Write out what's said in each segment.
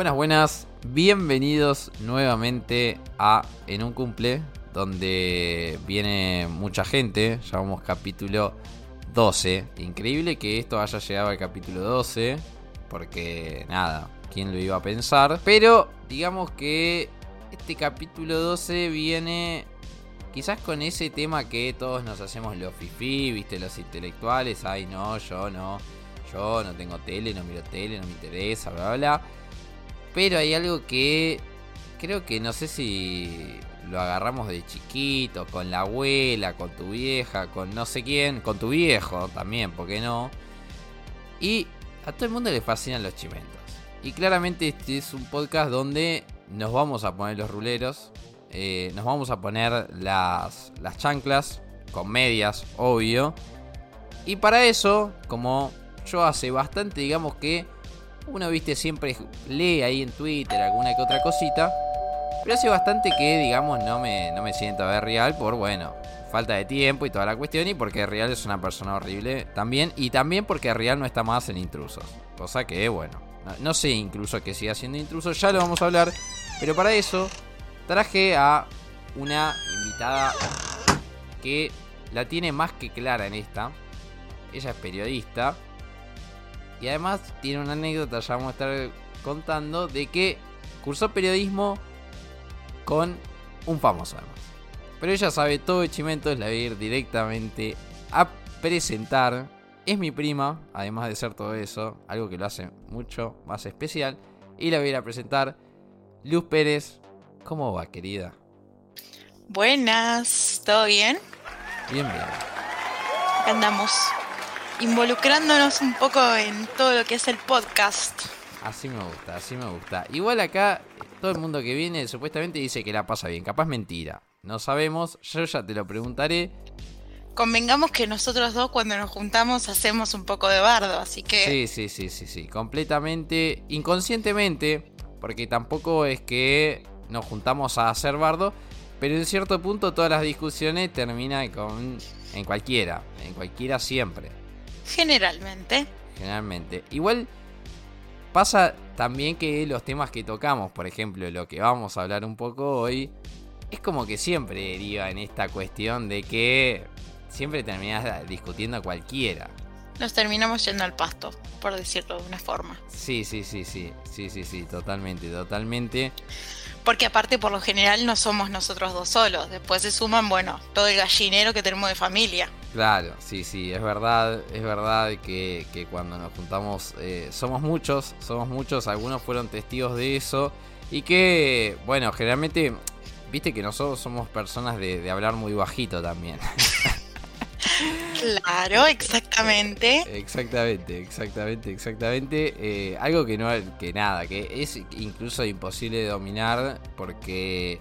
Buenas, buenas, bienvenidos nuevamente a En un cumple, donde viene mucha gente, llamamos capítulo 12. Increíble que esto haya llegado al capítulo 12, porque nada, ¿quién lo iba a pensar? Pero digamos que este capítulo 12 viene quizás con ese tema que todos nos hacemos los fifi, viste, los intelectuales, ay no, yo no, yo no tengo tele, no miro tele, no me interesa, bla, bla, bla. Pero hay algo que creo que no sé si lo agarramos de chiquito, con la abuela, con tu vieja, con no sé quién, con tu viejo también, ¿por qué no? Y a todo el mundo le fascinan los chimentos. Y claramente este es un podcast donde nos vamos a poner los ruleros, eh, nos vamos a poner las, las chanclas, con medias, obvio. Y para eso, como yo hace bastante, digamos que uno, viste, siempre lee ahí en Twitter alguna que otra cosita. Pero hace bastante que, digamos, no me, no me siento a ver Real por, bueno, falta de tiempo y toda la cuestión. Y porque Real es una persona horrible también. Y también porque Real no está más en intrusos. Cosa que, bueno, no, sé incluso que siga siendo intruso. Ya lo vamos a hablar. Pero para eso traje a una invitada que la tiene más que clara en esta. Ella es periodista. Y además tiene una anécdota, ya vamos a estar contando, de que cursó periodismo con un famoso además. Pero ella sabe todo de Chimentos, la voy a ir directamente a presentar. Es mi prima, además de ser todo eso, algo que lo hace mucho más especial. Y la voy a ir a presentar. Luz Pérez, ¿cómo va, querida? Buenas, ¿todo bien? Bien, bien. Andamos involucrándonos un poco en todo lo que es el podcast. Así me gusta, así me gusta. Igual acá, todo el mundo que viene supuestamente dice que la pasa bien. Capaz mentira. No sabemos, yo ya te lo preguntaré. Convengamos que nosotros dos cuando nos juntamos hacemos un poco de bardo, así que... Sí, sí, sí, sí, sí. Completamente, inconscientemente, porque tampoco es que nos juntamos a hacer bardo, pero en cierto punto todas las discusiones terminan con... En cualquiera, en cualquiera siempre. Generalmente. Generalmente. Igual pasa también que los temas que tocamos, por ejemplo, lo que vamos a hablar un poco hoy, es como que siempre deriva en esta cuestión de que siempre terminas discutiendo a cualquiera. Nos terminamos yendo al pasto, por decirlo de una forma. Sí, sí, sí, sí, sí, sí, sí, totalmente, totalmente. Porque aparte por lo general no somos nosotros dos solos, después se suman, bueno, todo el gallinero que tenemos de familia. Claro, sí, sí, es verdad, es verdad que, cuando nos juntamos eh, somos muchos, somos muchos, algunos fueron testigos de eso y que, bueno, generalmente, viste que nosotros somos personas de, hablar muy bajito también. Claro, exactamente. Exactamente, exactamente, exactamente. Eh, algo que no, que nada, que es incluso imposible de dominar porque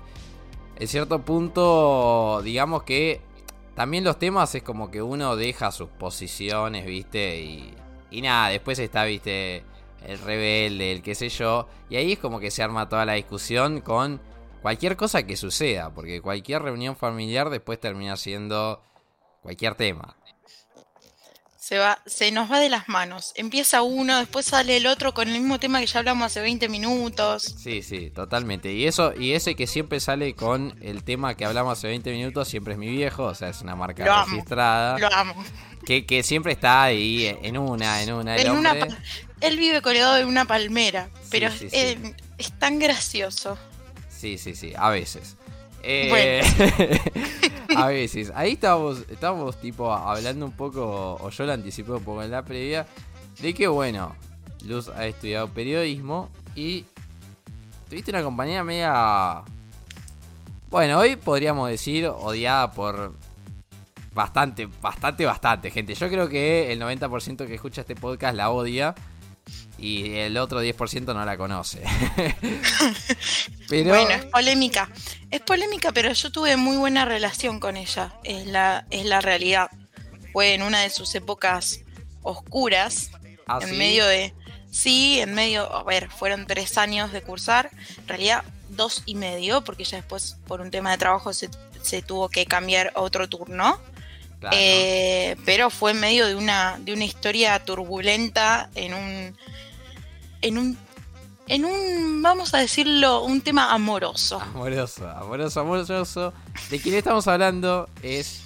en cierto punto, digamos que también los temas es como que uno deja sus posiciones, ¿viste? Y, y nada, después está, ¿viste? El rebelde, el qué sé yo. Y ahí es como que se arma toda la discusión con cualquier cosa que suceda. Porque cualquier reunión familiar después termina siendo cualquier tema se va, se nos va de las manos. Empieza uno, después sale el otro con el mismo tema que ya hablamos hace 20 minutos. Sí, sí, totalmente. Y eso, y ese que siempre sale con el tema que hablamos hace 20 minutos, siempre es mi viejo, o sea, es una marca registrada. lo amo. Que, que, siempre está ahí en una, en una. En una él vive colgado en una palmera, pero es tan gracioso. Sí, sí, sí, a veces. Eh, a veces. Ahí estábamos, estábamos tipo hablando un poco, o yo lo anticipé un poco en la previa, de que bueno, Luz ha estudiado periodismo y tuviste una compañía media... Bueno, hoy podríamos decir odiada por bastante, bastante, bastante gente. Yo creo que el 90% que escucha este podcast la odia y el otro 10% no la conoce. pero... Bueno, es polémica. Es polémica, pero yo tuve muy buena relación con ella. Es la, es la realidad. Fue en una de sus épocas oscuras. ¿Ah, en medio de. Sí, en medio. A ver, fueron tres años de cursar. En realidad, dos y medio, porque ya después, por un tema de trabajo, se, tuvo que cambiar a otro turno. Eh, pero fue en medio de una, de una historia turbulenta en un en un en un, vamos a decirlo, un tema amoroso. Amoroso, amoroso, amoroso. De quien estamos hablando es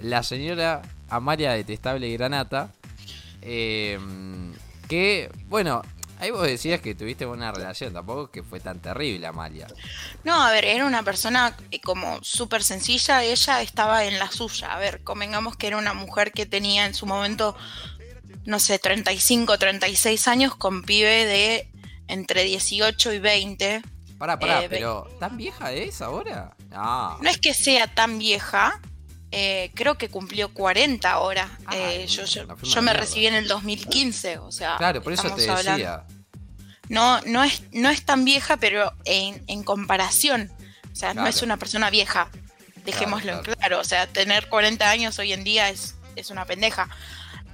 la señora Amalia Detestable Granata. Eh, que, bueno, ahí vos decías que tuviste buena relación, tampoco que fue tan terrible Amalia. No, a ver, era una persona eh, como súper sencilla, ella estaba en la suya. A ver, convengamos que era una mujer que tenía en su momento, no sé, 35, 36 años con pibe de entre 18 y 20. Pará, pará, eh, pero ¿tan vieja es ahora? No. No es que sea tan vieja, eh, creo que cumplió 40 ahora. Ah, eh, yo, yo, me recibí en el 2015, o sea. Claro, por eso te decía. No, no es, no es tan vieja, pero en, en comparación. O sea, no es una persona vieja. Dejémoslo en claro. O sea, tener 40 años hoy en día es, es una pendeja.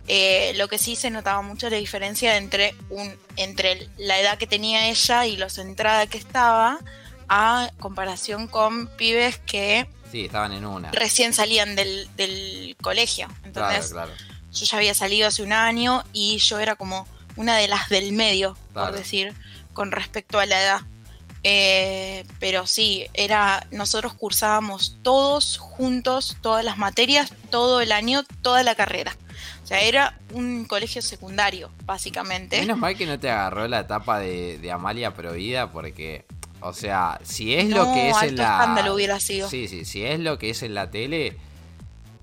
Eh, lo que sí se notaba mucho la diferencia entre, un, entre la edad que tenía ella y lo centrada que estaba a comparación con pibes que sí, estaban en una. recién salían del, colegio. Entonces, yo ya había salido hace un año y yo era como una de las del medio, por decir, con respecto a la edad. Eh, pero sí, era, nosotros cursábamos todos juntos, todas las materias, todo el año, toda la carrera. O sea, era un colegio secundario, básicamente. Menos mal que no te agarró la etapa de, Amalia Prohibida, porque, o sea, si es lo que es en la. escándalo hubiera sido. Sí, sí, si es lo que es en la tele.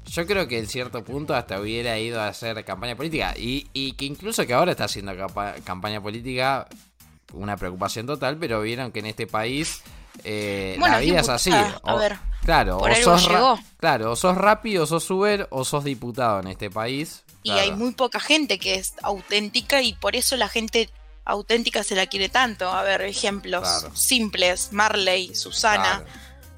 Yo creo que en cierto punto hasta hubiera ido a hacer campaña política. Y, y que incluso que ahora está haciendo campaña política, una preocupación total, pero vieron que en este país eh, la vida es así. a ver. Claro, o sos claro, o sos rápido, o sos Uber, o sos diputado en este país. Y hay muy poca gente que es auténtica y por eso la gente auténtica se la quiere tanto. A ver, ejemplos simples, Marley, Susana,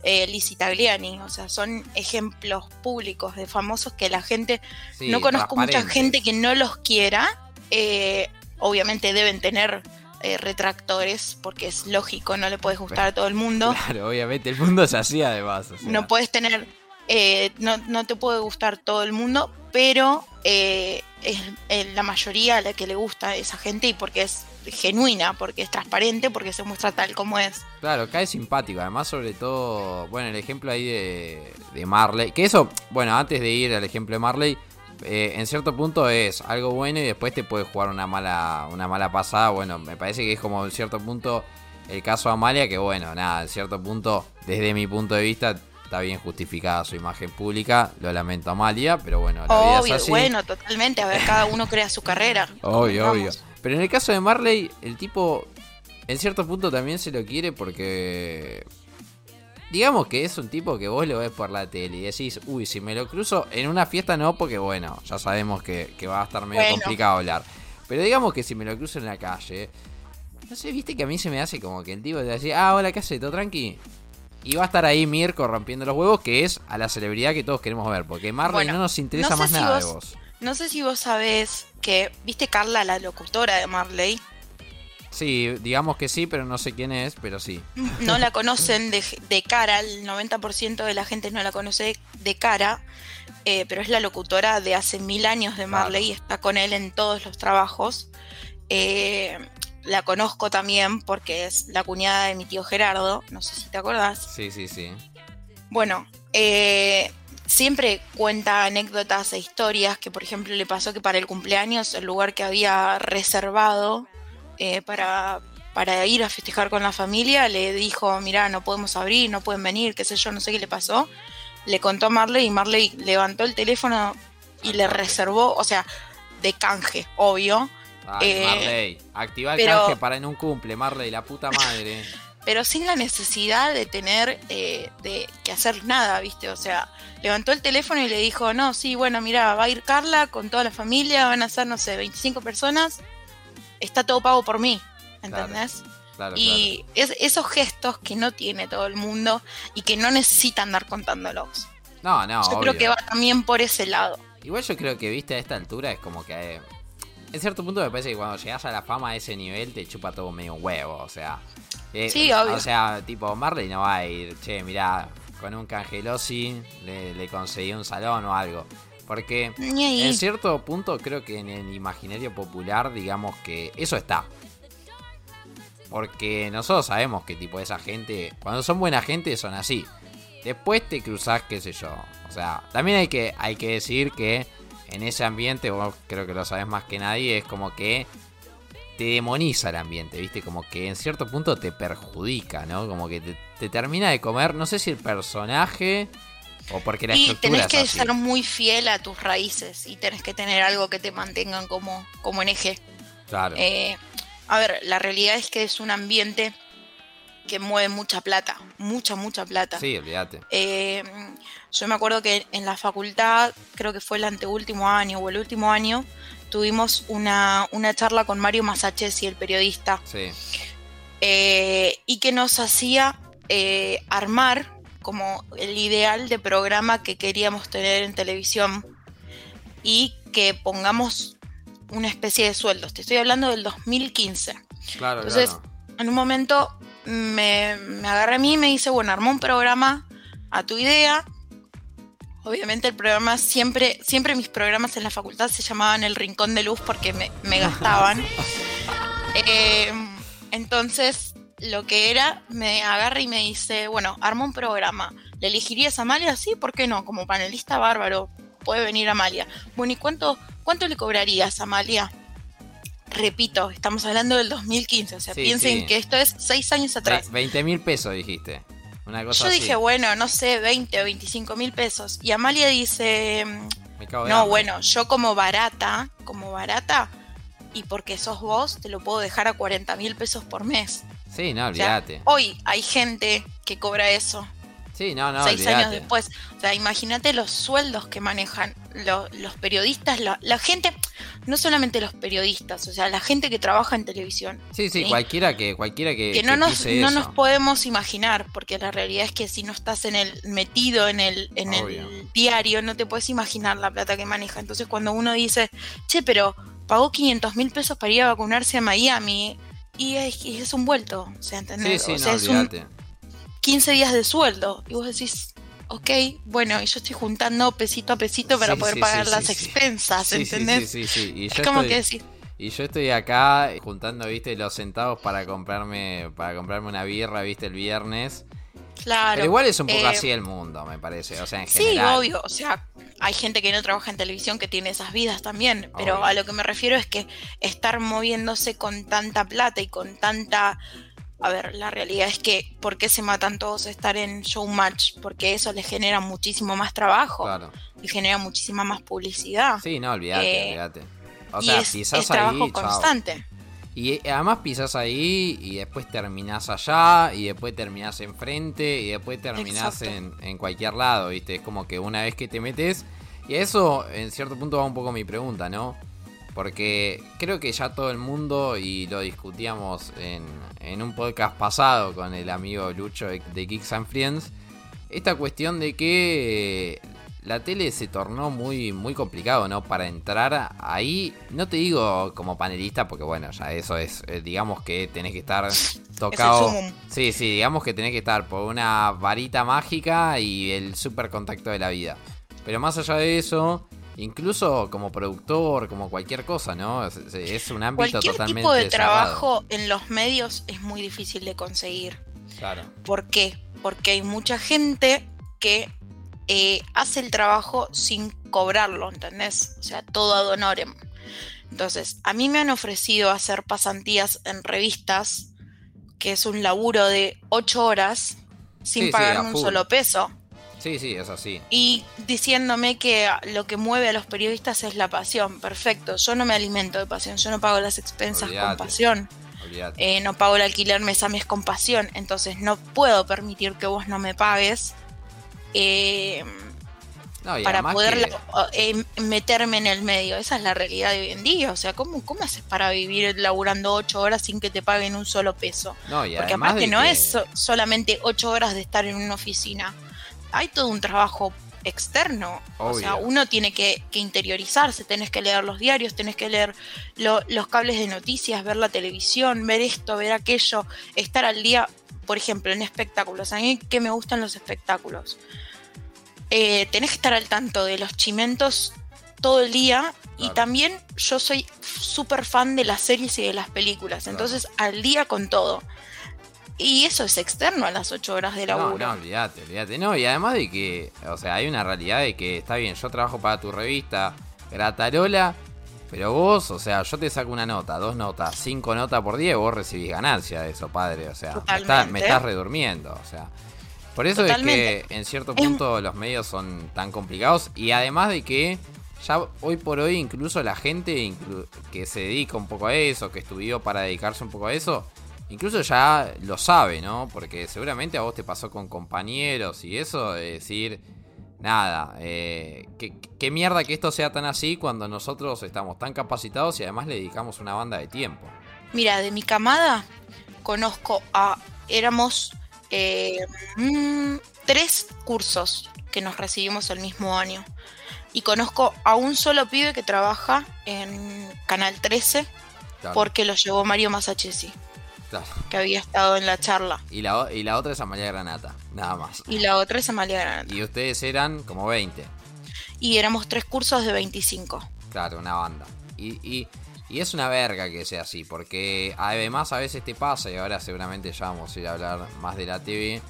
eh, Lizzie Tagliani, o sea, son ejemplos públicos de famosos que la gente, no conozco mucha gente que no los quiera, eh, obviamente deben tener eh, retractores, porque es lógico, no le puedes gustar a todo el mundo. Claro, obviamente, el mundo es así además. No puedes tener, eh, no, no, te puede gustar todo el mundo, pero eh, es la mayoría a la que le gusta esa gente y porque es genuina, porque es transparente, porque se muestra tal como es. Claro, cae simpático, además sobre todo, bueno, el ejemplo ahí de, de Marley, que eso, bueno, antes de ir al ejemplo de Marley, eh, en cierto punto es algo bueno y después te puede jugar una mala, una mala pasada. Bueno, me parece que es como en cierto punto el caso de Amalia, que bueno, nada, en cierto punto, desde mi punto de vista, está bien justificada su imagen pública. Lo lamento Amalia, pero bueno, la obvio, vida es así. bueno, totalmente. A ver, cada uno crea su carrera. obvio, obvio. Pero en el caso de Marley, el tipo, en cierto punto también se lo quiere porque digamos que es un tipo que vos lo ves por la tele y decís, uy, si me lo cruzo en una fiesta no, porque bueno, ya sabemos que, va a estar medio complicado hablar. Pero digamos que si me lo cruzo en la calle, no sé, viste que a mí se me hace como que el tipo te decir, ah, hola, ¿qué haces? ¿Todo tranqui? Y va a estar ahí Mirko rompiendo los huevos, que es a la celebridad que todos queremos ver, porque Marley no nos interesa más nada de vos. No sé si vos sabés que, viste Carla, la locutora de Marley, Sí, digamos que sí, pero no sé quién es, pero sí. No la conocen de, cara, el 90% de la gente no la conoce de cara, eh, pero es la locutora de hace mil años de Marley y está con él en todos los trabajos. Eh, la conozco también porque es la cuñada de mi tío Gerardo, no sé si te acordás. Sí, sí, sí. Bueno, eh, siempre cuenta anécdotas e historias que, por ejemplo, le pasó que para el cumpleaños el lugar que había reservado eh, para, para ir a festejar con la familia, le dijo, mira, no podemos abrir, no pueden venir, qué sé yo, no sé qué le pasó. Le contó a Marley y Marley levantó el teléfono y le reservó, o sea, de canje, obvio. Eh, Marley, activa el canje para en un cumple, Marley, la puta madre. pero sin la necesidad de tener eh, de que hacer nada, ¿viste? O sea, levantó el teléfono y le dijo, no, sí, bueno, mira, va a ir Carla con toda la familia, van a ser, no sé, 25 personas, está todo pago por mí, ¿entendés? y Es, esos gestos que no tiene todo el mundo y que no necesita andar contándolos. No, no. Yo creo que va también por ese lado. Igual yo creo que, viste, a esta altura es como que. En cierto punto me parece que cuando llegas a la fama a ese nivel te chupa todo medio huevo, o sea. Eh, sí, obvio. O sea, tipo, Marley no va a ir, che, mirá, con un cangelosi le, le conseguí un salón o algo. Porque en cierto punto creo que en el imaginario popular, digamos que eso está. Porque nosotros sabemos que tipo esa gente, cuando son buena gente son así. Después te cruzás, qué sé yo. O sea, también hay que, hay que decir que en ese ambiente, vos creo que lo sabes más que nadie, es como que te demoniza el ambiente, ¿viste? Como que en cierto punto te perjudica, ¿no? Como que te, termina de comer, no sé si el personaje o porque la y tenés que ser muy fiel a tus raíces y tenés que tener algo que te mantengan como, como en eje. Claro. Eh, a ver, la realidad es que es un ambiente que mueve mucha plata, mucha, mucha plata. Sí, olvídate. Eh, yo me acuerdo que en la facultad, creo que fue el anteúltimo año o el último año, tuvimos una, charla con Mario y el periodista. Sí. Eh, y que nos hacía eh, armar como el ideal de programa que queríamos tener en televisión y que pongamos una especie de sueldos. Te estoy hablando del 2015. Claro, Entonces, en un momento me, me agarra a mí y me dice, bueno, armó un programa a tu idea. Obviamente el programa siempre, siempre mis programas en la facultad se llamaban El Rincón de Luz porque me, gastaban. Eh, entonces, lo que era, me agarra y me dice, bueno, arma un programa. ¿Le elegirías a Amalia? Sí, ¿por qué no? Como panelista bárbaro, puede venir Amalia. Bueno, ¿y cuánto, cuánto le cobrarías a Amalia? Repito, estamos hablando del 2015, o sea, piensen que esto es seis años atrás. 20 mil pesos dijiste. Una cosa Yo dije, bueno, no sé, 20 o 25 mil pesos. Y Amalia dice, no, bueno, yo como barata, como barata, y porque sos vos, te lo puedo dejar a 40 mil pesos por mes. Sí, no, olvídate. hoy hay gente que cobra eso. Sí, no, no. Seis años después. O sea, imagínate los sueldos que manejan los periodistas, la, gente, no solamente los periodistas, o sea, la gente que trabaja en televisión. Sí, sí, cualquiera que, cualquiera que, que no, nos, no nos podemos imaginar, porque la realidad es que si no estás en el metido en el, en el diario, no te puedes imaginar la plata que maneja. Entonces cuando uno dice, che, pero pagó 500 mil pesos para ir a vacunarse a Miami, y es, un vuelto, o sea, ¿entendés? Sí, sí, o sea, 15 días de sueldo. Y vos decís, ok, bueno, y yo estoy juntando pesito a pesito para poder pagar las expensas, ¿entendés? Sí, sí, sí, es como que decís. Y yo estoy acá juntando, viste, los centavos para comprarme, para comprarme una birra, viste, el viernes. Claro. Pero igual es un poco eh, así el mundo, me parece. O sea, en general. Sí, obvio. O sea, hay gente que no trabaja en televisión que tiene esas vidas también. Pero a lo que me refiero es que estar moviéndose con tanta plata y con tanta a ver, la realidad es que ¿por qué se matan todos a estar en Showmatch? Porque eso les genera muchísimo más trabajo. Claro. Y genera muchísima más publicidad. Sí, no, olvídate, eh, olvídate. O sea, es, trabajo constante. Y eh, además pisas ahí y después terminás allá y después terminás enfrente y después terminás en, en, cualquier lado, ¿viste? Es como que una vez que te metes... Y eso en cierto punto va un poco mi pregunta, ¿no? Porque creo que ya todo el mundo, y lo discutíamos en, en un podcast pasado con el amigo Lucho de, Geeks and Friends, esta cuestión de que eh, la tele se tornó muy, muy complicado, ¿no? Para entrar ahí, no te digo como panelista, porque bueno, ya eso es, eh, digamos que tenés que estar tocado. Sí, sí, digamos que tenés que estar por una varita mágica y el super contacto de la vida. Pero más allá de eso, incluso como productor, como cualquier cosa, ¿no? Es, un ámbito cualquier totalmente. tipo de trabajo en los medios es muy difícil de conseguir. Claro. ¿Por qué? Porque hay mucha gente que eh, hace el trabajo sin cobrarlo, ¿entendés? O sea, todo ad honorem. Entonces, a mí me han ofrecido hacer pasantías en revistas, que es un laburo de ocho horas, sin pagar un solo peso. Sí, sí, es así. Y diciéndome que lo que mueve a los periodistas es la pasión. Perfecto, yo no me alimento de pasión, yo no pago las expensas con pasión. Eh, no pago el alquiler mes a mes con pasión. Entonces no puedo permitir que vos no me pagues. Eh, para poder eh, meterme en el medio. Esa es la realidad de hoy en día. O sea, ¿cómo, cómo haces para vivir laburando ocho horas sin que te paguen un solo peso? Porque además que no es solamente ocho horas de estar en una oficina hay todo un trabajo externo. O sea, uno tiene que, interiorizarse, tenés que leer los diarios, tenés que leer los cables de noticias, ver la televisión, ver esto, ver aquello, estar al día, por ejemplo, en espectáculos. A mí que me gustan los espectáculos. Eh, tenés que estar al tanto de los chimentos todo el día y también yo soy súper fan de las series y de las películas, entonces al día con todo. Y eso es externo a las ocho horas de laburo. No, no, olvídate, olvídate. No, y además de que, o sea, hay una realidad de que está bien, yo trabajo para tu revista Gratarola, pero vos, o sea, yo te saco una nota, dos notas, cinco notas por día y vos recibís ganancia de eso, padre. O sea, me estás, redurmiendo, o sea. Por eso es que en cierto punto los medios son tan complicados y además de que ya hoy por hoy incluso la gente que se dedica un poco a eso, que estudió para dedicarse un poco a eso, incluso ya lo sabe, ¿no? Porque seguramente a vos te pasó con compañeros y eso, de decir, nada, eh, ¿qué, mierda que esto sea tan así cuando nosotros estamos tan capacitados y además le dedicamos una banda de tiempo. Mira, de mi camada conozco a, éramos eh, mm, tres cursos que nos recibimos el mismo año. Y conozco a un solo pibe que trabaja en Canal 13 porque lo llevó Mario Masachesi que había estado en la charla. Y la, y la otra es Amalia Granata, nada más. Y la otra es Amalia Granata. Y ustedes eran como 20. Y éramos tres cursos de 25. Claro, una banda. Y, y, es una verga que sea así, porque además a veces te pasa, y ahora seguramente ya vamos a ir a hablar más de la TV,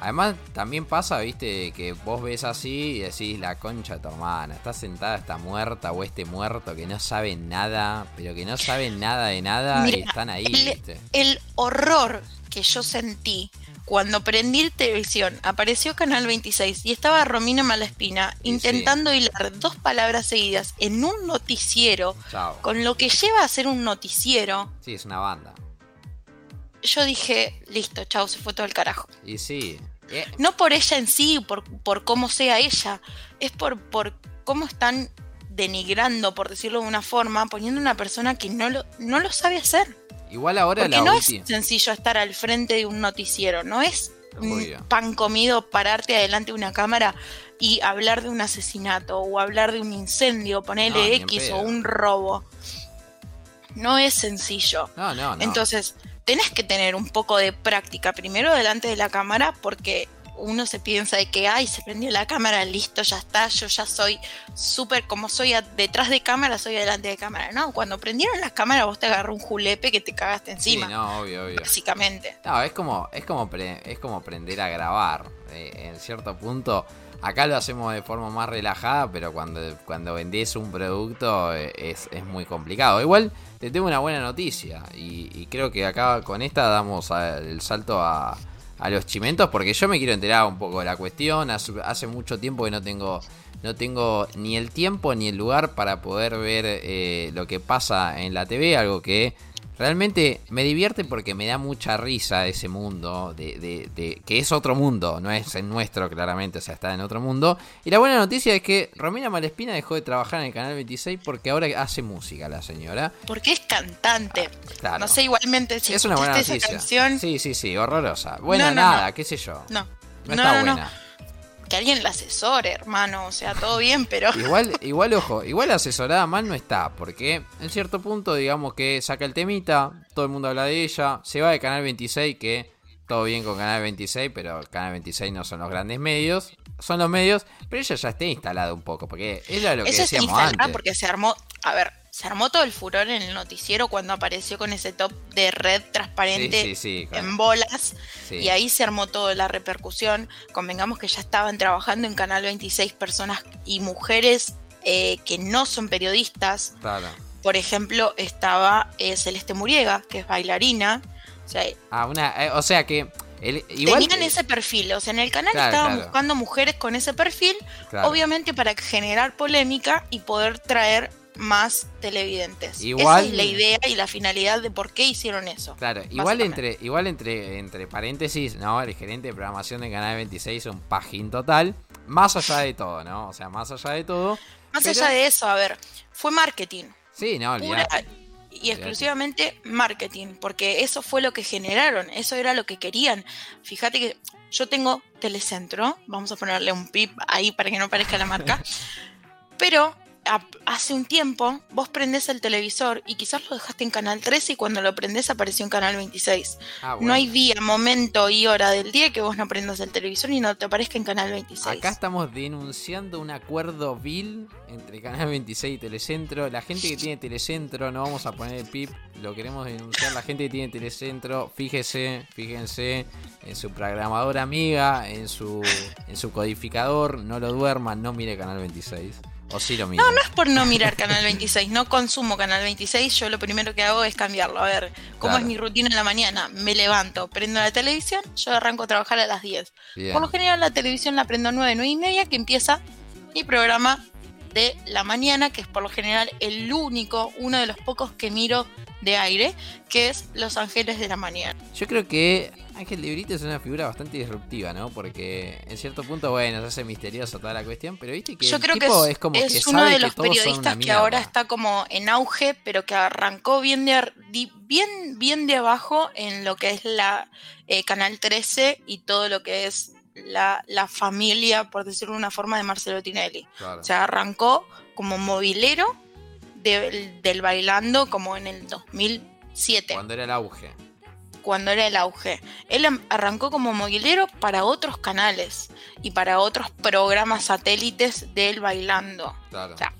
Además, también pasa, viste, que vos ves así y decís, la concha de tu hermana, está sentada, está muerta o este muerto que no sabe nada, pero que no sabe nada de nada y están ahí, el, viste. El horror que yo sentí cuando prendí televisión, apareció Canal 26 y estaba Romina Malespina intentando hilar dos palabras seguidas en un noticiero, con lo que lleva a ser un noticiero. Sí, es una banda yo dije, listo, chao, se fue todo el carajo. Y sí. Eh. No por ella en sí, por, por cómo sea ella, es por, por cómo están denigrando, por decirlo de una forma, poniendo una persona que no lo, no lo sabe hacer. Igual ahora Porque no es sencillo estar al frente de un noticiero, no es un pan comido pararte adelante de una cámara y hablar de un asesinato o hablar de un incendio, ponerle X o un robo. No es sencillo. No, no, no. Entonces, tenés que tener un poco de práctica primero delante de la cámara porque uno se piensa de que, ay, se prendió la cámara, listo, ya está, yo ya soy súper, como soy detrás de cámara, soy delante de cámara. No, cuando prendieron las cámaras vos te agarró un julepe que te cagaste encima. Sí, no, obvio, obvio. Básicamente. No, es como, es como, es como aprender a grabar. Eh, en cierto punto, acá lo hacemos de forma más relajada, pero cuando, cuando vendés un producto eh, es, es muy complicado. Igual te tengo una buena noticia y, creo que acá con esta damos el salto a, los chimentos porque yo me quiero enterar un poco de la cuestión. Hace, mucho tiempo que no tengo, no tengo ni el tiempo ni el lugar para poder ver eh, lo que pasa en la TV, algo que Realmente me divierte porque me da mucha risa ese mundo, de, de, que es otro mundo, no es el nuestro claramente, o sea, está en otro mundo. Y la buena noticia es que Romina Malespina dejó de trabajar en el Canal 26 porque ahora hace música la señora. Porque es cantante. Ah, no sé igualmente si es una buena noticia. Sí, sí, sí, horrorosa. Buena nada, qué sé yo. No. No, está buena que alguien la asesore, hermano. O sea, todo bien, pero. Igual, igual, ojo, igual asesorada mal no está. Porque en cierto punto, digamos que saca el temita, todo el mundo habla de ella, se va de Canal 26, que todo bien con Canal 26, pero Canal 26 no son los grandes medios. Son los medios, pero ella ya está instalada un poco, porque ella lo que decíamos antes. porque se armó, a ver, se armó todo el furor en el noticiero cuando apareció con ese top de red transparente en bolas. Y ahí se armó toda la repercusión. Convengamos que ya estaban trabajando en Canal 26 personas y mujeres eh, que no son periodistas. Por ejemplo, estaba eh, Celeste Muriega, que es bailarina. O sea, ah, una, eh, o sea que Tenían ese perfil, o sea, en el canal estaban buscando mujeres con ese perfil, obviamente para generar polémica y poder traer más televidentes. Igual, Esa es la idea y la finalidad de por qué hicieron eso. Claro, igual entre, igual entre, entre paréntesis, ¿no? El gerente de programación de Canal 26 es un pajín total. Más allá de todo, ¿no? O sea, más allá de todo. Más allá de eso, a ver, fue marketing. Sí, no, y exclusivamente marketing, porque eso fue lo que generaron, eso era lo que querían. Fíjate que yo tengo Telecentro, vamos a ponerle un pip ahí para que no parezca la marca, pero hace un tiempo vos prendés el televisor y quizás lo dejaste en Canal 13 y cuando lo prendés apareció en Canal 26. Ah, no hay día, momento y hora del día que vos no prendas el televisor y no te aparezca en Canal 26. Acá estamos denunciando un acuerdo vil entre Canal 26 y Telecentro. La gente que tiene Telecentro, no vamos a poner el pip, lo queremos denunciar. La gente que tiene Telecentro, fíjese, fíjense en su programadora amiga, en su, en su codificador, no lo duerman, no mire Canal 26. O sí lo No, no es por no mirar Canal 26, no consumo Canal 26, yo lo primero que hago es cambiarlo. A ver, ¿cómo es mi rutina en la mañana? Me levanto, prendo la televisión, yo arranco a trabajar a las 10. Por lo general la televisión la prendo a 9, 9 y media, que empieza mi programa de la mañana, que es por lo general el único, uno de los pocos que miro de aire, que es Los Ángeles de la Mañana. Yo creo que Ángel Librito es una figura bastante disruptiva, ¿no? Porque en cierto punto, bueno, se hace misterioso toda la cuestión, pero viste que Yo creo que es, como es uno de los periodistas que ahora está como en auge, pero que arrancó bien de, bien, bien de abajo en lo que es la eh, Canal 13 y todo lo que es la, la, familia, por decirlo de una forma, de Marcelo Tinelli. O sea, arrancó como movilero del bailando como en el 2007. Cuando era el auge. Cuando era el auge. Él arrancó como movilero para otros canales y para otros programas satélites del bailando. Claro. O sea,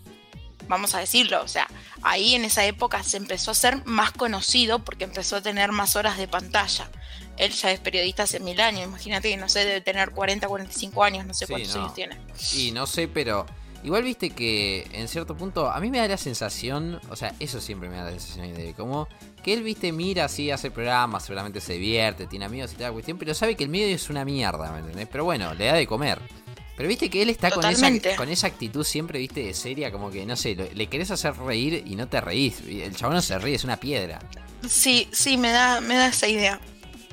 vamos a decirlo, o sea, ahí en esa época se empezó a ser más conocido porque empezó a tener más horas de pantalla. Él ya es periodista hace mil años, imagínate que no sé, debe tener 40, 45 años, no sé cuántos años tiene. Y no sé, pero Igual viste que en cierto punto a mí me da la sensación, o sea, eso siempre me da la sensación de como que él, viste, mira así, hace programas, seguramente se divierte, tiene amigos y toda la cuestión, pero sabe que el medio es una mierda, ¿me entendés? Pero bueno, le da de comer. Pero viste que él está con esa, con esa actitud siempre, viste, de seria, como que, no sé, le querés hacer reír y no te reís. El chabón no se ríe, es una piedra. Sí, sí, me da, me da esa idea.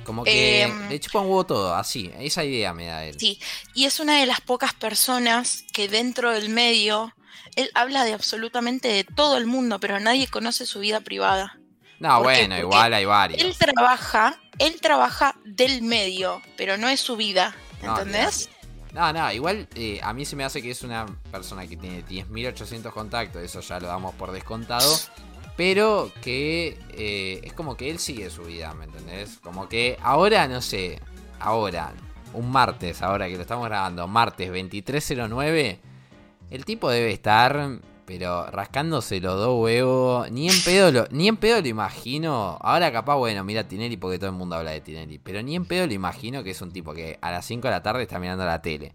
Como que eh, le chupa un huevo todo, así, esa idea me da él. Sí, y es una de las pocas personas que dentro del medio, él habla de absolutamente de todo el mundo, pero nadie conoce su vida privada. No, bueno, igual hay varios. Él trabaja, él trabaja del medio, pero no es su vida, ¿entendés? No, no, igual eh, a mí se me hace que es una persona que tiene 10.800 contactos, eso ya lo damos por descontado. Pero que eh, es como que él sigue su vida, ¿me entendés? Como que ahora, no sé, ahora, un martes, ahora que lo estamos grabando, martes 2309, el tipo debe estar, pero rascándose los dos huevos, ni en pedo lo, ni en pedo lo imagino. Ahora capaz, bueno, mira Tinelli porque todo el mundo habla de Tinelli, pero ni en pedo lo imagino que es un tipo que a las 5 de la tarde está mirando la tele.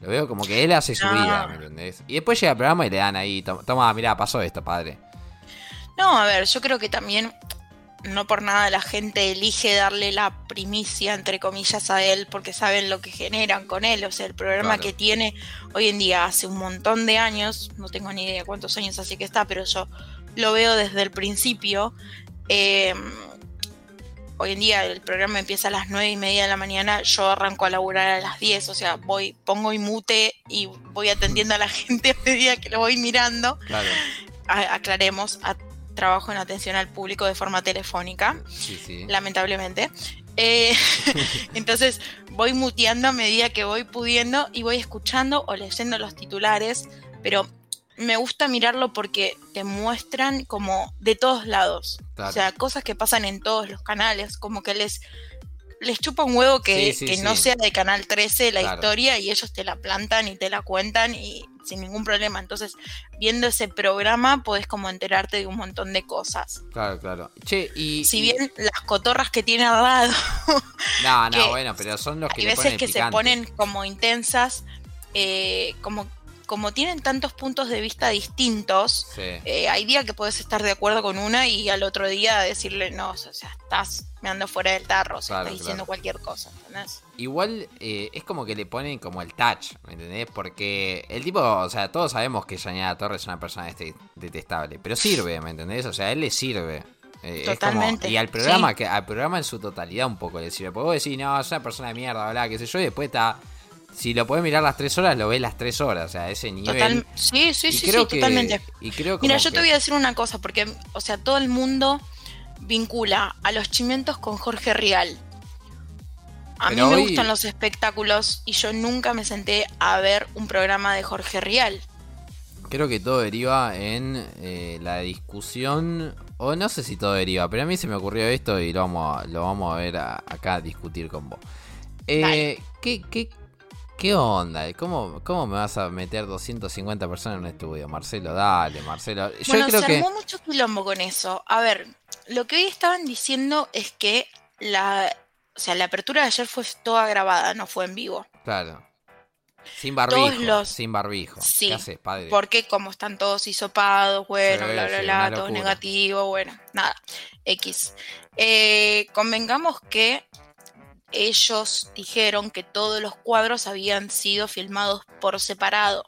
Lo veo como que él hace su vida, ¿me entendés? Y después llega el programa y le dan ahí, toma, mira, pasó esto, padre. No, a ver, yo creo que también no por nada la gente elige darle la primicia, entre comillas, a él porque saben lo que generan con él. O sea, el programa que tiene hoy en día hace un montón de años, no tengo ni idea cuántos años así que está, pero yo lo veo desde el principio. Em, hoy en día el programa empieza a las nueve y media de la mañana, yo arranco a laburar a las 10, o sea, voy, pongo y mute y voy atendiendo a la gente a medida que lo voy mirando. Claro. aclaremos, a trabajo en atención al público de forma telefónica, lamentablemente. Eh, entonces voy muteando a medida que voy pudiendo y voy escuchando o leyendo los titulares, pero me gusta mirarlo porque te muestran como de todos lados, o sea, cosas que pasan en todos los canales, como que les les chupa un huevo que, no sea de Canal 13 la historia y ellos te la plantan y te la cuentan y sin ningún problema. Entonces, viendo ese programa podés como enterarte de un montón de cosas. Claro, claro. Che, y... Si bien las cotorras que tiene al lado... No, no, bueno, pero son los que... Hay veces que se ponen como intensas, eh, como como tienen tantos puntos de vista distintos, eh, hay días que puedes estar de acuerdo con una y al otro día decirle, no, o sea, estás me ando fuera del tarro, o sea, estás diciendo cualquier cosa, ¿entendés? Igual eh, es como que le ponen como el touch, ¿me entendés? Porque el tipo, o sea, todos sabemos que Yanina Torres es una persona detestable, pero sirve, ¿me entendés? O sea, a él le sirve. Eh, Totalmente. y al programa, que al programa en su totalidad un poco le sirve. Porque vos decís, no, es una persona de mierda, bla, qué sé yo, y después está si lo puedes mirar las tres horas, lo ves las tres horas, o sea, ese nivel. sí, sí, sí, sí, totalmente. Mira, yo te voy a decir una cosa, porque, o sea, todo el mundo vincula a los chimientos con Jorge Rial. A mí me gustan los espectáculos y yo nunca me senté a ver un programa de Jorge Rial. creo que todo deriva en eh, la discusión, o no sé si todo deriva, pero a mí se me ocurrió esto y lo vamos a, lo vamos a ver acá a discutir con vos. Eh, ¿qué, qué, qué onda? ¿Cómo, ¿Cómo me vas a meter 250 personas en un estudio? Marcelo, dale, Marcelo. Yo bueno, creo se armó mucho quilombo con eso. A ver, lo que hoy estaban diciendo es que la, o sea, la apertura de ayer fue toda grabada, no fue en vivo. Claro. Sin barbijo. Sin barbijo. Sí. ¿Qué haces, padre? Porque como están todos hisopados, bueno, bla, bla, bla, todo negativo, bueno, nada. X. Eh, convengamos que ellos dijeron que todos los cuadros habían sido filmados por separado.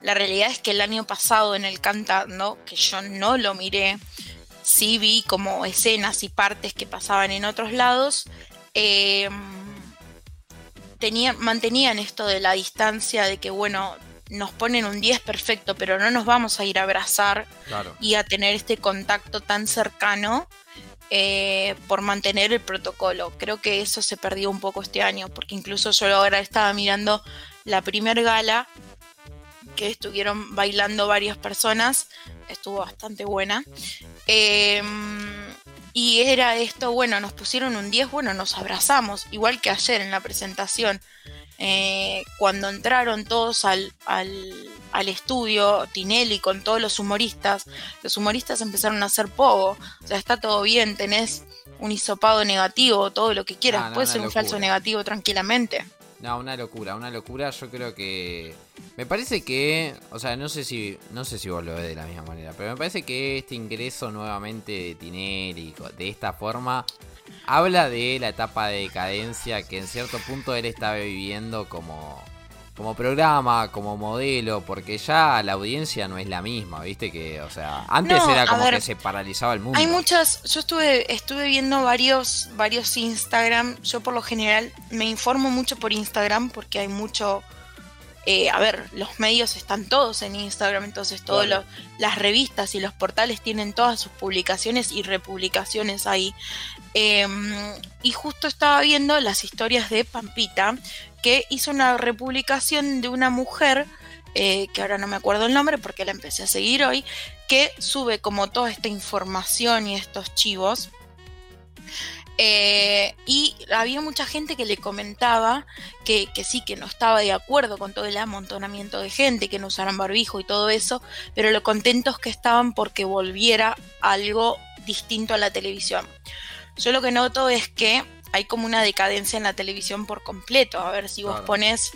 La realidad es que el año pasado en el Cantando, que yo no lo miré, sí vi como escenas y partes que pasaban en otros lados. Eh, mantenían esto de la distancia, de que, bueno, nos ponen un 10 perfecto, pero no nos vamos a ir a abrazar y a tener este contacto tan cercano eh, por mantener el protocolo. Creo que eso se perdió un poco este año, porque incluso yo ahora estaba mirando la primer gala que estuvieron bailando varias personas, estuvo bastante buena. Eh, y era esto, bueno, nos pusieron un 10, bueno, nos abrazamos, igual que ayer en la presentación. Eh, cuando entraron todos al, al, estudio, Tinelli con todos los humoristas, los humoristas empezaron a hacer pogo. O sea, está todo bien, tenés un hisopado negativo, todo lo que quieras, puede ser un falso negativo tranquilamente. No, una locura, una locura. Yo creo que. Me parece que. O sea, no sé si. No sé si vos lo ves de la misma manera. Pero me parece que este ingreso nuevamente de Tinelli de esta forma. Habla de la etapa de decadencia que en cierto punto él estaba viviendo como como programa, como modelo, porque ya la audiencia no es la misma, ¿viste? Que, o sea, antes era como que se paralizaba el mundo. Hay muchas, yo estuve, estuve viendo varios, varios Instagram, yo por lo general me informo mucho por Instagram porque hay mucho, eh, a ver, los medios están todos en Instagram, entonces todas las revistas y los portales tienen todas sus publicaciones y republicaciones ahí. Em, y justo estaba viendo las historias de Pampita, que hizo una republicación de una mujer, eh, que ahora no me acuerdo el nombre porque la empecé a seguir hoy, que sube como toda esta información y estos chivos. Eh, y había mucha gente que le comentaba que, que, sí, que no estaba de acuerdo con todo el amontonamiento de gente, que no usaran barbijo y todo eso, pero lo contentos que estaban porque volviera algo distinto a la televisión. Yo lo que noto es que hay como una decadencia en la televisión por completo. A ver, si vos pones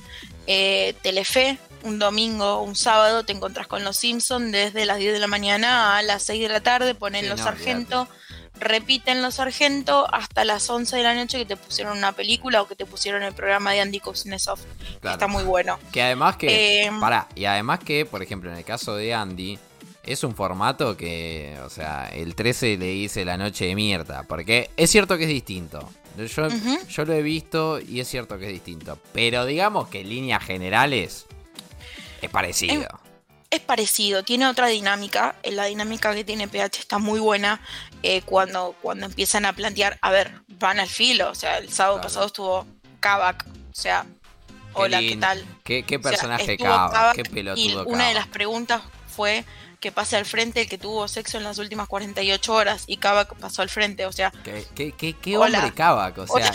eh, Telefe un domingo o un sábado, te encontrás con Los Simpsons desde las 10 de la mañana a las 6 de la tarde, ponen Los Sargentos, repiten Los Sargentos hasta las 11 de la noche que te pusieron una película o que te pusieron el programa de Andy Kuznetsov. está muy bueno. Que además que... Eh, pará, y además que, por ejemplo, en el caso de Andy es un formato que, o sea, el 13 le dice la noche de mierda, porque es cierto que es distinto. Yo, yo lo he visto y es cierto que es distinto. Pero digamos que en líneas generales es parecido. Es, parecido, tiene otra dinámica. La dinámica que tiene PH está muy buena eh, cuando, cuando empiezan a plantear, a ver, van al filo. O sea, el sábado pasado estuvo Kavak. O sea, hola, ¿qué tal? ¿Qué, personaje Kavak? Qué pelotudo Y una de las preguntas fue que pase al frente el que tuvo sexo en las últimas 48 horas y Kavak pasó al frente, o sea... ¿Qué, qué, hombre Kavak? O sea,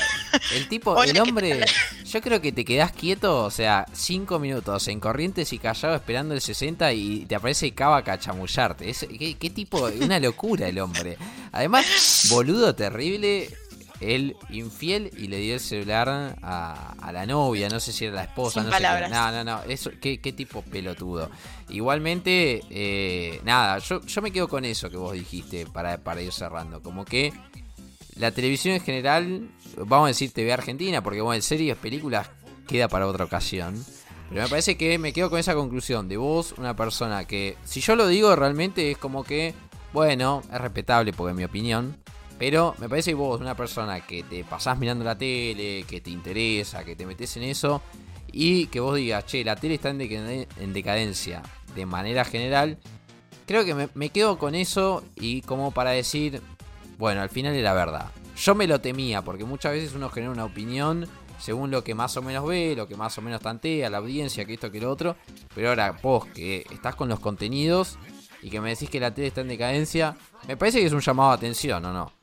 el tipo, el hombre... Yo creo que te quedás quieto, o sea, 5 minutos en corrientes y callado esperando el 60 y te aparece Kavak a chamullarte. Es, ¿qué, ¿Qué tipo? Una locura el hombre. Además, boludo terrible él infiel y le dio el celular a, la novia, no sé si era la esposa, no sé qué. No, no, no, eso, ¿qué, tipo pelotudo. Igualmente, eh, nada, yo, yo me quedo con eso que vos dijiste para, para ir cerrando. Como que la televisión en general, vamos a decir TV Argentina, porque bueno, series, películas, queda para otra ocasión. Pero me parece que me quedo con esa conclusión de vos, una persona que, si yo lo digo, realmente es como que, bueno, es respetable porque en mi opinión, pero me parece que vos, una persona que te pasás mirando la tele, que te interesa, que te metes en eso, y que vos digas, che, la tele está en, decadencia de manera general, creo que me, quedo con eso y como para decir, bueno, al final era verdad. Yo me lo temía, porque muchas veces uno genera una opinión según lo que más o menos ve, lo que más o menos tantea, la audiencia, que esto, que lo otro. Pero ahora vos que estás con los contenidos y que me decís que la tele está en decadencia, me parece que es un llamado a atención, ¿o no?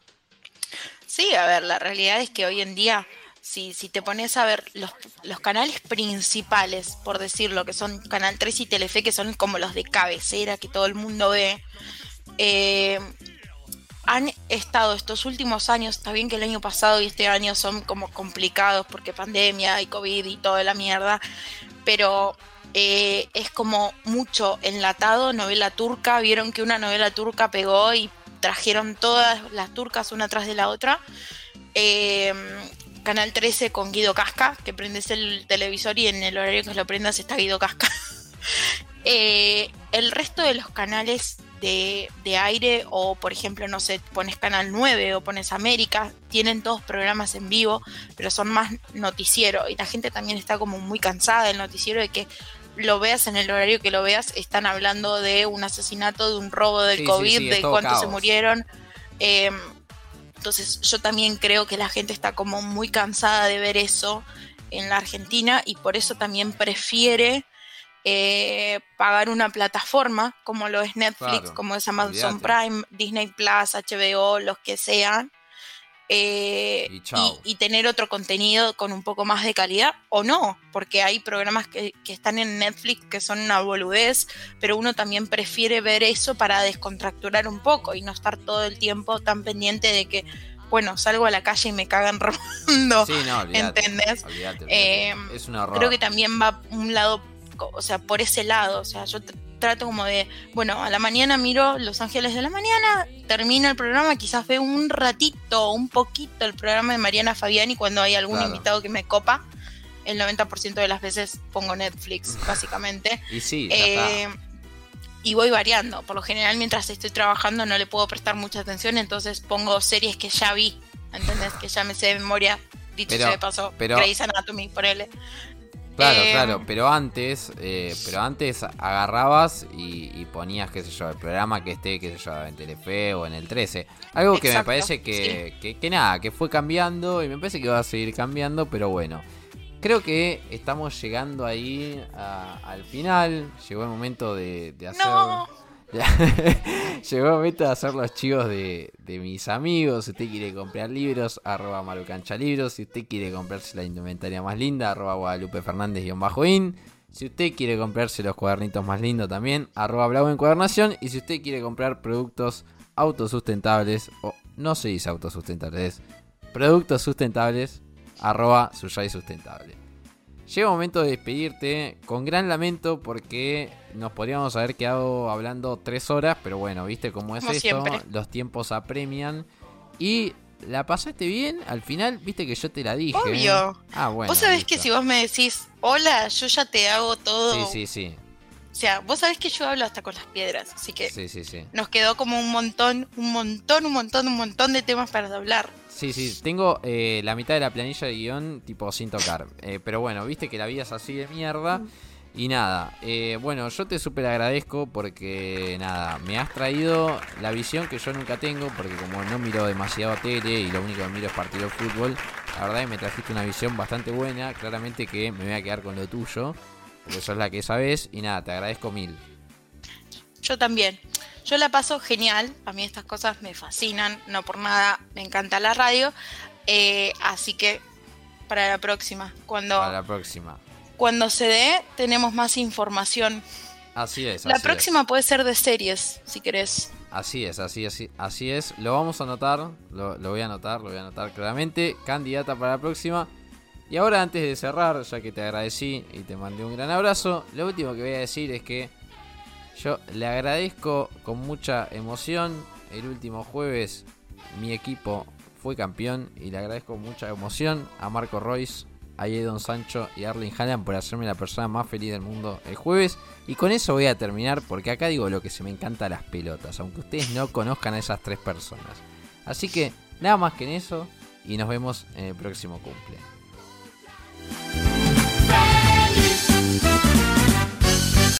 Sí, a ver, la realidad es que hoy en día, si, si te pones a ver los, los canales principales, por decirlo, que son Canal 3 y Telefe, que son como los de cabecera que todo el mundo ve, eh, han estado estos últimos años, está bien que el año pasado y este año son como complicados porque pandemia y COVID y toda la mierda, pero eh, es como mucho enlatado, novela turca, vieron que una novela turca pegó y trajeron todas las turcas una tras de la otra. Em, Canal 13 con Guido Casca, que prendes el televisor y en el horario que lo prendas está Guido Casca. Eh, el resto de los canales de, aire o por ejemplo, no sé, pones Canal 9 o pones América, tienen todos programas en vivo, pero son más noticiero y la gente también está como muy cansada del noticiero de que lo veas en el horario que lo veas, están hablando de un asesinato, de un robo del COVID, de cuántos se murieron. Em, entonces yo también creo que la gente está como muy cansada de ver eso en la Argentina y por eso también prefiere eh, pagar una plataforma como lo es Netflix, como es Amazon Prime, Disney Plus, HBO, los que sean, eh, y, tener otro contenido con un poco más de calidad o no, porque hay programas que, están en Netflix que son una boludez, pero uno también prefiere ver eso para descontracturar un poco y no estar todo el tiempo tan pendiente de que bueno, salgo a la calle y me cagan robando. Sí, no, ¿Entendés? Eh, es una creo que también va un lado o sea, por ese lado, o sea, yo trato como de, bueno, a la mañana miro Los Ángeles de la Mañana, termino el programa, quizás veo un ratito, un poquito el programa de Mariana Fabiani cuando hay algún invitado que me copa. El 90% de las veces pongo Netflix, básicamente. y sí, eh, y voy variando. Por lo general, mientras estoy trabajando, no le puedo prestar mucha atención, entonces pongo series que ya vi, ¿entendés? Que ya me sé de memoria. Dicho sea de paso, pero, Grey's Anatomy, ponele. Claro, eh, claro, pero antes, eh, pero antes agarrabas y, ponías, qué sé yo, el programa que esté, qué sé yo, en Telefe o en el 13. Algo que me parece que, que, nada, que fue cambiando y me parece que va a seguir cambiando, pero bueno. Creo que estamos llegando ahí al final. Llegó el momento de, de hacer... Llegó momento de hacer los chivos de, mis amigos. Si usted quiere comprar libros, arroba marucancha libros. Si usted quiere comprarse la indumentaria más linda, arroba Guadalupe Fernández-in. Si usted quiere comprarse los cuadernitos más lindos también, arroba Blau Encuadernación. Y si usted quiere comprar productos autosustentables, o no se dice autosustentables, productos sustentables, arroba Sustentable. Llega el momento de despedirte con gran lamento porque nos podríamos haber quedado hablando tres horas, pero bueno, viste cómo es esto, los tiempos apremian. Y la pasaste bien, al final, viste que yo te la dije. Obvio. Ah, bueno. Vos sabés que si vos me decís, hola, yo ya te hago todo. Sí, sí, sí. O sea, vos sabés que yo hablo hasta con las piedras, así que sí, sí, sí. nos quedó como un montón, un montón, un montón, un montón de temas para hablar. Sí, sí, tengo eh, la mitad de la planilla de guion tipo sin tocar. Eh, pero bueno, viste que la vida es así de mierda. Y nada, eh, bueno, yo te súper agradezco porque nada, me has traído la visión que yo nunca tengo, porque como no miro demasiado tele y lo único que miro es partido de fútbol, la verdad es que me trajiste una visión bastante buena, claramente que me voy a quedar con lo tuyo, porque eso es la que sabes, y nada, te agradezco mil. Yo también. Yo la paso genial, a mí estas cosas me fascinan, no por nada, me encanta la radio, eh, así que para la próxima, cuando... Para la próxima. Cuando se dé, tenemos más información. Así es. La próxima puede ser de series, si querés. Así es, así, así, así es. Lo vamos a anotar, lo, lo voy a anotar, lo voy a anotar claramente. Candidata para la próxima. Y ahora antes de cerrar, ya que te agradecí y te mandé un gran abrazo, lo último que voy a decir es que yo le agradezco con mucha emoción. El último jueves mi equipo fue campeón y le agradezco mucha emoción a Marco Royce, a Edon Sancho y a Arling Haaland por hacerme la persona más feliz del mundo el jueves. Y con eso voy a terminar porque acá digo lo que se me encanta las pelotas, aunque ustedes no conozcan a esas tres personas. Así que nada más que en eso y nos vemos en el próximo cumple.